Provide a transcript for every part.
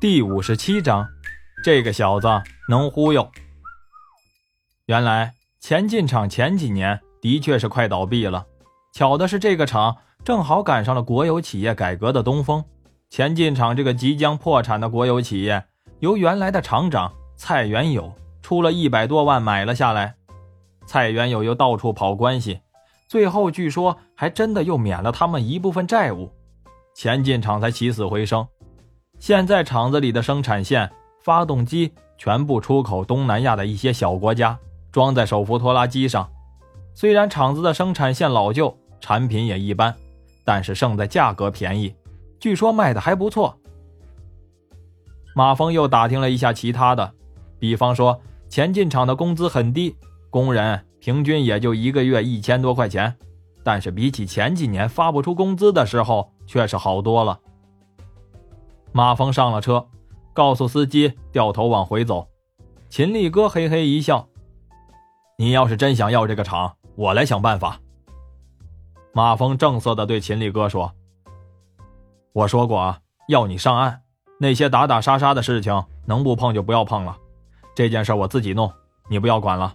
第五十七章，这个小子能忽悠。原来前进厂前几年的确是快倒闭了，巧的是这个厂正好赶上了国有企业改革的东风。前进厂这个即将破产的国有企业，由原来的厂长蔡元友出了一百多万买了下来。蔡元友又到处跑关系，最后据说还真的又免了他们一部分债务，前进厂才起死回生。现在厂子里的生产线、发动机全部出口东南亚的一些小国家，装在手扶拖拉机上。虽然厂子的生产线老旧，产品也一般，但是胜在价格便宜，据说卖的还不错。马峰又打听了一下其他的，比方说前进厂的工资很低，工人平均也就一个月一千多块钱，但是比起前几年发不出工资的时候，却是好多了。马峰上了车，告诉司机掉头往回走。秦力哥嘿嘿一笑：“你要是真想要这个厂，我来想办法。”马峰正色的对秦力哥说：“我说过啊，要你上岸，那些打打杀杀的事情能不碰就不要碰了。这件事我自己弄，你不要管了。”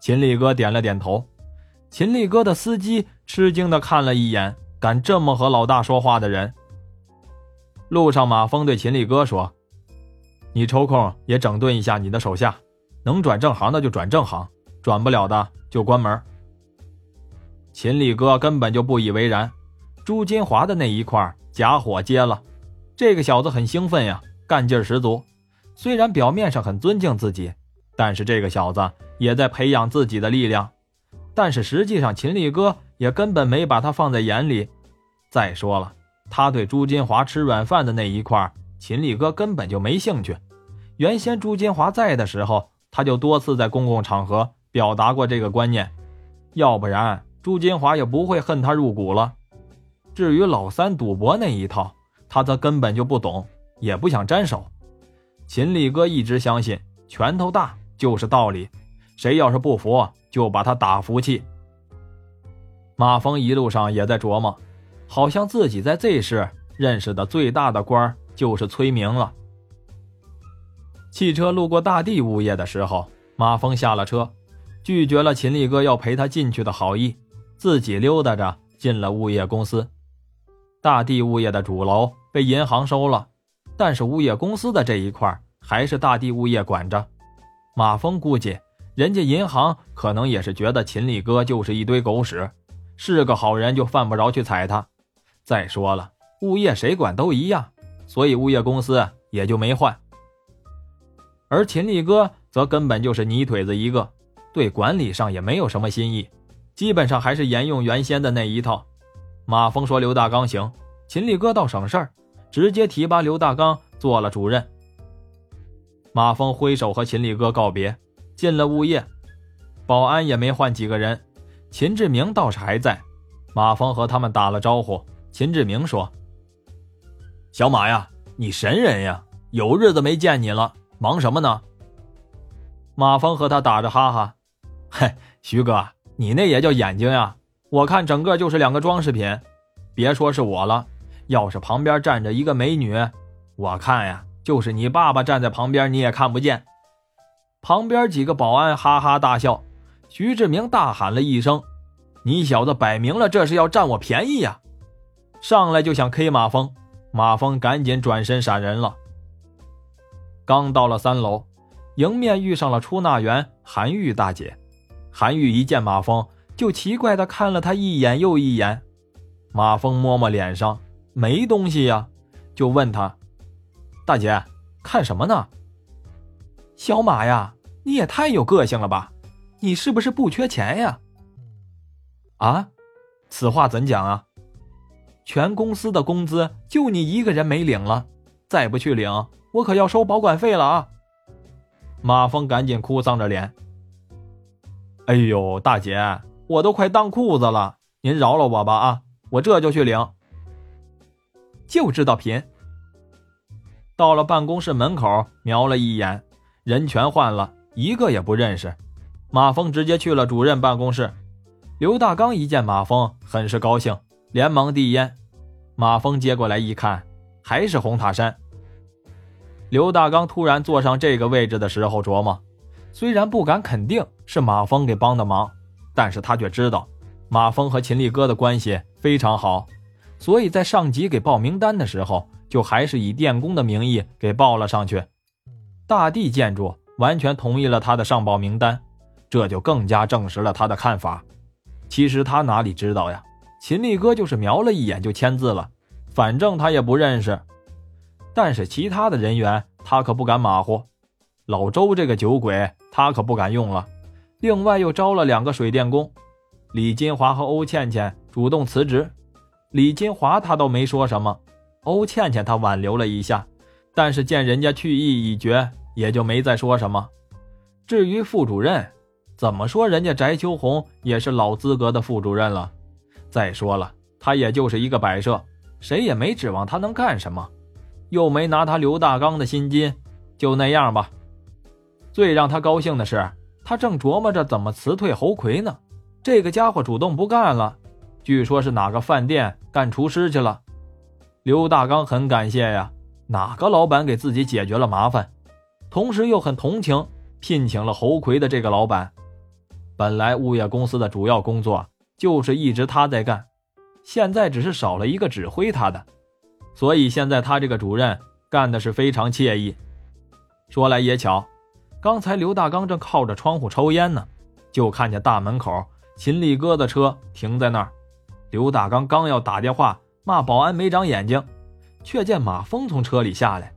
秦力哥点了点头。秦力哥的司机吃惊的看了一眼，敢这么和老大说话的人。路上，马峰对秦力哥说：“你抽空也整顿一下你的手下，能转正行的就转正行，转不了的就关门。”秦力哥根本就不以为然，朱金华的那一块假火接了，这个小子很兴奋呀，干劲十足。虽然表面上很尊敬自己，但是这个小子也在培养自己的力量。但是实际上，秦力哥也根本没把他放在眼里。再说了。他对朱金华吃软饭的那一块，秦力哥根本就没兴趣。原先朱金华在的时候，他就多次在公共场合表达过这个观念，要不然朱金华也不会恨他入骨了。至于老三赌博那一套，他则根本就不懂，也不想沾手。秦力哥一直相信拳头大就是道理，谁要是不服，就把他打服气。马峰一路上也在琢磨。好像自己在 Z 市认识的最大的官就是崔明了。汽车路过大地物业的时候，马峰下了车，拒绝了秦力哥要陪他进去的好意，自己溜达着进了物业公司。大地物业的主楼被银行收了，但是物业公司的这一块还是大地物业管着。马峰估计，人家银行可能也是觉得秦力哥就是一堆狗屎，是个好人就犯不着去踩他。再说了，物业谁管都一样，所以物业公司也就没换。而秦力哥则根本就是泥腿子一个，对管理上也没有什么新意，基本上还是沿用原先的那一套。马峰说刘大刚行，秦力哥倒省事儿，直接提拔刘大刚做了主任。马峰挥手和秦力哥告别，进了物业，保安也没换几个人，秦志明倒是还在。马峰和他们打了招呼。秦志明说：“小马呀，你神人呀！有日子没见你了，忙什么呢？”马峰和他打着哈哈：“嘿，徐哥，你那也叫眼睛呀？我看整个就是两个装饰品。别说是我了，要是旁边站着一个美女，我看呀，就是你爸爸站在旁边你也看不见。”旁边几个保安哈哈大笑。徐志明大喊了一声：“你小子摆明了这是要占我便宜呀！”上来就想 K 马峰，马峰赶紧转身闪人了。刚到了三楼，迎面遇上了出纳员韩玉大姐。韩玉一见马峰，就奇怪的看了他一眼又一眼。马峰摸摸脸上没东西呀，就问他：“大姐，看什么呢？”小马呀，你也太有个性了吧？你是不是不缺钱呀？啊，此话怎讲啊？全公司的工资就你一个人没领了，再不去领，我可要收保管费了啊！马峰赶紧哭丧着脸：“哎呦，大姐，我都快当裤子了，您饶了我吧啊！我这就去领。”就知道贫。到了办公室门口，瞄了一眼，人全换了，一个也不认识。马峰直接去了主任办公室。刘大刚一见马峰，很是高兴。连忙递烟，马峰接过来一看，还是红塔山。刘大刚突然坐上这个位置的时候，琢磨，虽然不敢肯定是马峰给帮的忙，但是他却知道马峰和秦力哥的关系非常好，所以在上级给报名单的时候，就还是以电工的名义给报了上去。大地建筑完全同意了他的上报名单，这就更加证实了他的看法。其实他哪里知道呀，秦力哥就是瞄了一眼就签字了，反正他也不认识。但是其他的人员他可不敢马虎，老周这个酒鬼他可不敢用了。另外又招了两个水电工，李金华和欧倩倩主动辞职。李金华他倒没说什么，欧倩倩他挽留了一下，但是见人家去意已决，也就没再说什么。至于副主任，怎么说人家翟秋红也是老资格的副主任了。再说了，他也就是一个摆设，谁也没指望他能干什么。又没拿他刘大刚的薪金，就那样吧。最让他高兴的是，他正琢磨着怎么辞退侯魁呢。这个家伙主动不干了，据说是哪个饭店干厨师去了。刘大刚很感谢呀，哪个老板给自己解决了麻烦，同时又很同情聘请了侯魁的这个老板。本来物业公司的主要工作就是一直他在干，现在只是少了一个指挥他的。所以现在他这个主任干的是非常惬意。说来也巧，刚才刘大刚正靠着窗户抽烟呢，就看见大门口秦力哥的车停在那儿。刘大刚刚要打电话骂保安没长眼睛，却见马峰从车里下来。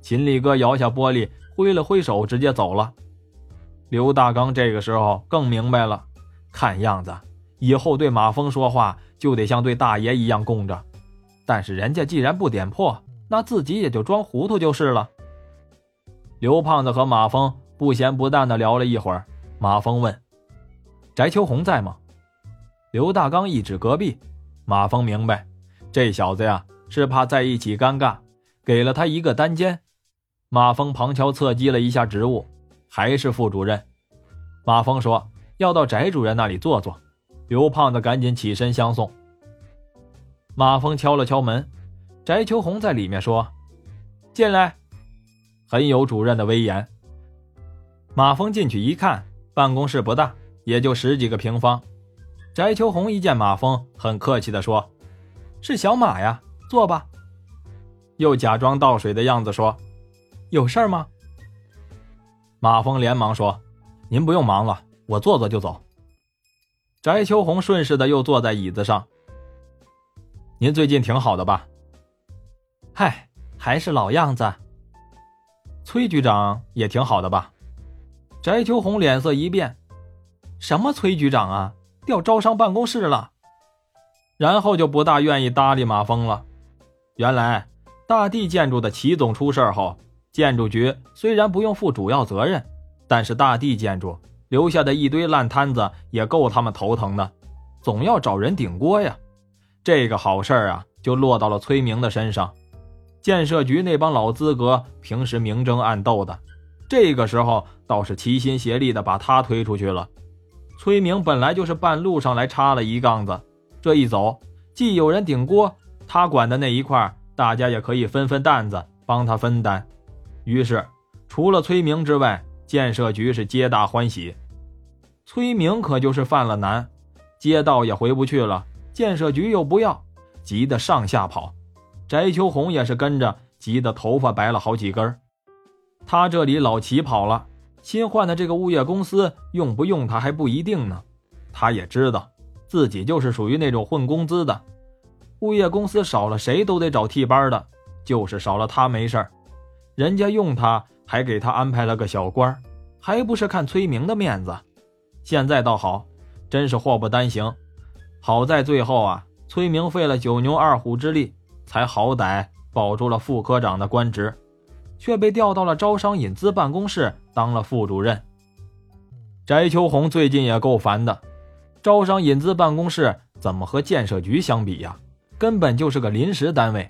秦力哥摇下玻璃，挥了挥手，直接走了。刘大刚这个时候更明白了，看样子以后对马峰说话就得像对大爷一样供着。但是人家既然不点破，那自己也就装糊涂就是了。刘胖子和马峰不咸不淡的聊了一会儿。马峰问：“翟秋红在吗？”刘大刚一指隔壁。马峰明白，这小子呀是怕在一起尴尬，给了他一个单间。马峰旁敲侧击了一下职务，还是副主任。马峰说：“要到翟主任那里坐坐。”刘胖子赶紧起身相送。马峰敲了敲门，翟秋红在里面说：“进来。”很有主任的威严。马峰进去一看，办公室不大，也就十几个平方。翟秋红一见马峰，很客气地说：“是小马呀，坐吧。”又假装倒水的样子说：“有事吗？”马峰连忙说：“您不用忙了，我坐坐就走。”翟秋红顺势的又坐在椅子上。您最近挺好的吧？嗨，还是老样子。崔局长也挺好的吧？翟秋红脸色一变，什么崔局长啊，调招商办公室了。然后就不大愿意搭理马峰了。原来大地建筑的齐总出事后，建筑局虽然不用负主要责任，但是大地建筑留下的一堆烂摊子也够他们头疼的，总要找人顶锅呀。这个好事儿啊，就落到了崔明的身上。建设局那帮老资格平时明争暗斗的，这个时候倒是齐心协力的把他推出去了。崔明本来就是半路上来插了一杠子，这一走，既有人顶锅，他管的那一块，大家也可以分分担子，帮他分担。于是，除了崔明之外，建设局是皆大欢喜。崔明可就是犯了难，街道也回不去了。建设局又不要，急得上下跑，翟秋红也是跟着，急得头发白了好几根他这里老齐跑了，新换的这个物业公司用不用他还不一定呢。他也知道自己就是属于那种混工资的，物业公司少了谁都得找替班的，就是少了他没事人家用他还给他安排了个小官还不是看崔明的面子。现在倒好，真是祸不单行。好在最后啊，崔明费了九牛二虎之力，才好歹保住了副科长的官职，却被调到了招商引资办公室当了副主任。翟秋红最近也够烦的，招商引资办公室怎么和建设局相比呀？根本就是个临时单位。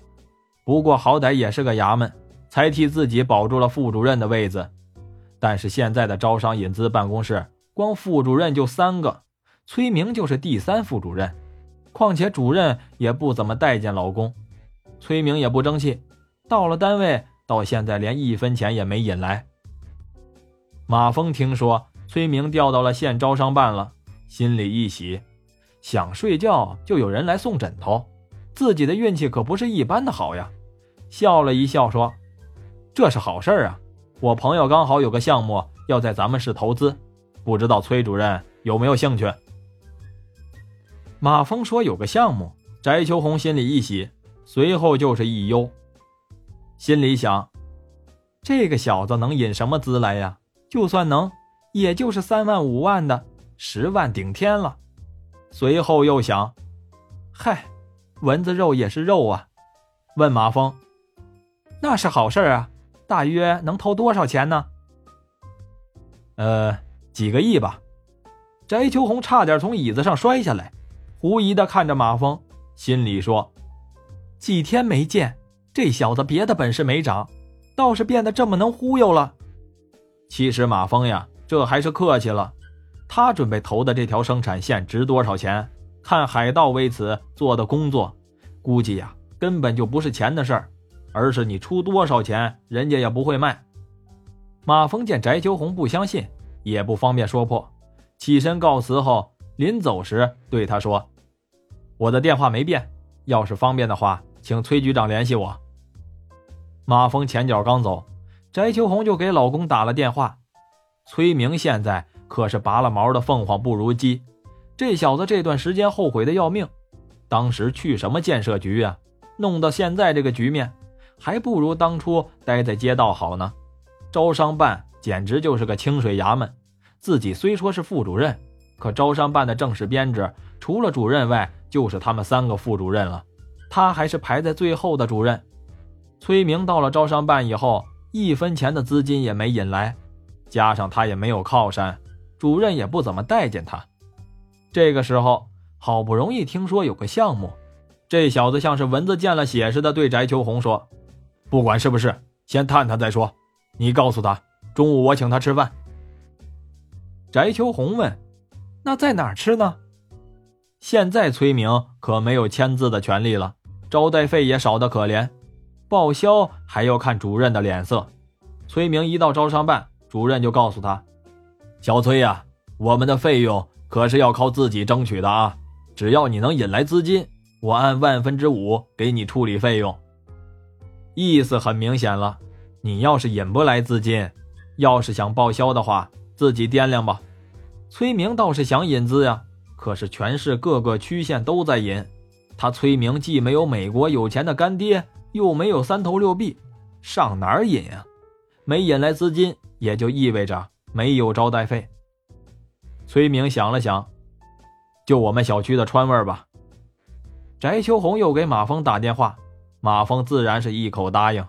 不过好歹也是个衙门，才替自己保住了副主任的位子。但是现在的招商引资办公室，光副主任就三个。崔明就是第三副主任，况且主任也不怎么待见老公。崔明也不争气，到了单位到现在连一分钱也没引来。马峰听说崔明调到了县招商办了，心里一喜，想睡觉就有人来送枕头，自己的运气可不是一般的好呀。笑了一笑说：“这是好事啊，我朋友刚好有个项目要在咱们市投资，不知道崔主任有没有兴趣？”马峰说有个项目，翟秋红心里一喜，随后就是一忧，心里想：这个小子能引什么资来呀？就算能，也就是三万五万的，十万顶天了。随后又想，嗨，蚊子肉也是肉啊。问马峰：“那是好事啊，大约能投多少钱呢？”呃，几个亿吧。翟秋红差点从椅子上摔下来，狐疑的看着马峰，心里说：“几天没见，这小子别的本事没长，倒是变得这么能忽悠了。”其实马峰呀，这还是客气了。他准备投的这条生产线值多少钱？看海盗为此做的工作，估计呀，根本就不是钱的事儿，而是你出多少钱，人家也不会卖。马峰见翟秋红不相信，也不方便说破，起身告辞后，临走时对他说：“我的电话没变，要是方便的话，请崔局长联系我。”马峰前脚刚走。翟秋红就给老公打了电话，崔明现在可是拔了毛的凤凰不如鸡，这小子这段时间后悔的要命，当时去什么建设局啊，弄到现在这个局面，还不如当初待在街道好呢。招商办简直就是个清水衙门，自己虽说是副主任，可招商办的正式编制除了主任外，就是他们三个副主任了，他还是排在最后的主任。崔明到了招商办以后。一分钱的资金也没引来，加上他也没有靠山，主任也不怎么待见他。这个时候，好不容易听说有个项目，这小子像是蚊子见了血似的对翟秋红说：“不管是不是，先探探再说。你告诉他，中午我请他吃饭。”翟秋红问：“那在哪儿吃呢？”现在崔明可没有签字的权利了，招待费也少得可怜。报销还要看主任的脸色。崔明一到招商办，主任就告诉他：“小崔呀，我们的费用可是要靠自己争取的啊！只要你能引来资金，我按万分之五给你处理费用。”意思很明显了，你要是引不来资金，要是想报销的话，自己掂量吧。崔明倒是想引资呀，可是全市各个区县都在引，他崔明既没有美国有钱的干爹。又没有三头六臂，上哪儿引啊？没引来资金，也就意味着没有招待费。崔明想了想，就我们小区的川味吧。翟秋红又给马峰打电话，马峰自然是一口答应。